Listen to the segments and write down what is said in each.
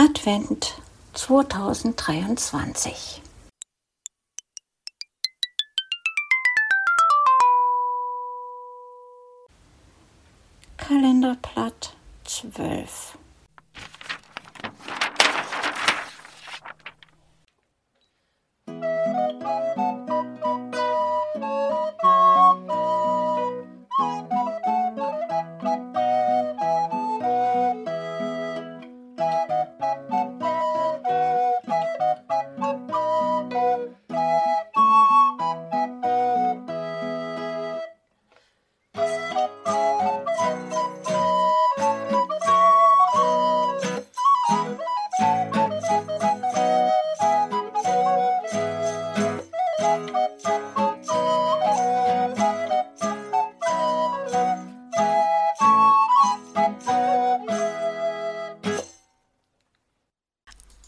Advent 2023. Kalenderblatt 12.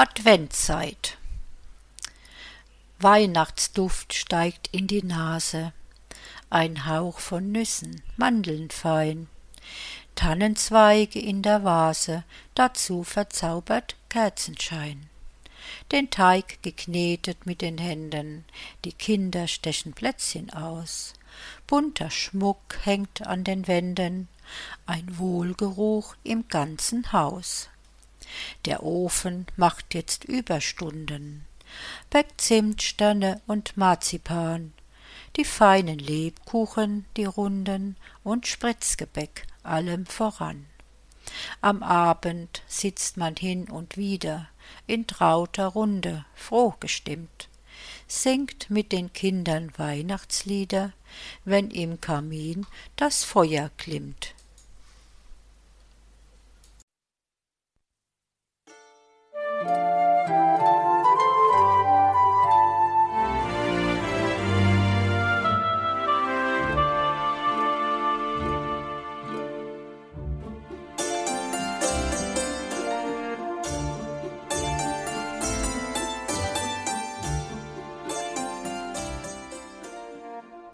Adventzeit Weihnachtsduft steigt in die Nase, ein Hauch von Nüssen, Mandeln fein, Tannenzweige in der Vase, dazu verzaubert Kerzenschein. Den Teig geknetet mit den Händen, die Kinder stechen Plätzchen aus, bunter Schmuck hängt an den Wänden, ein Wohlgeruch im ganzen Haus. Der Ofen macht jetzt Überstunden, bäckt Zimtsterne und Marzipan, die feinen Lebkuchen, die runden und Spritzgebäck allem voran. Am Abend sitzt man hin und wieder in trauter Runde, froh gestimmt, singt mit den Kindern Weihnachtslieder, wenn im Kamin das Feuer glimmt.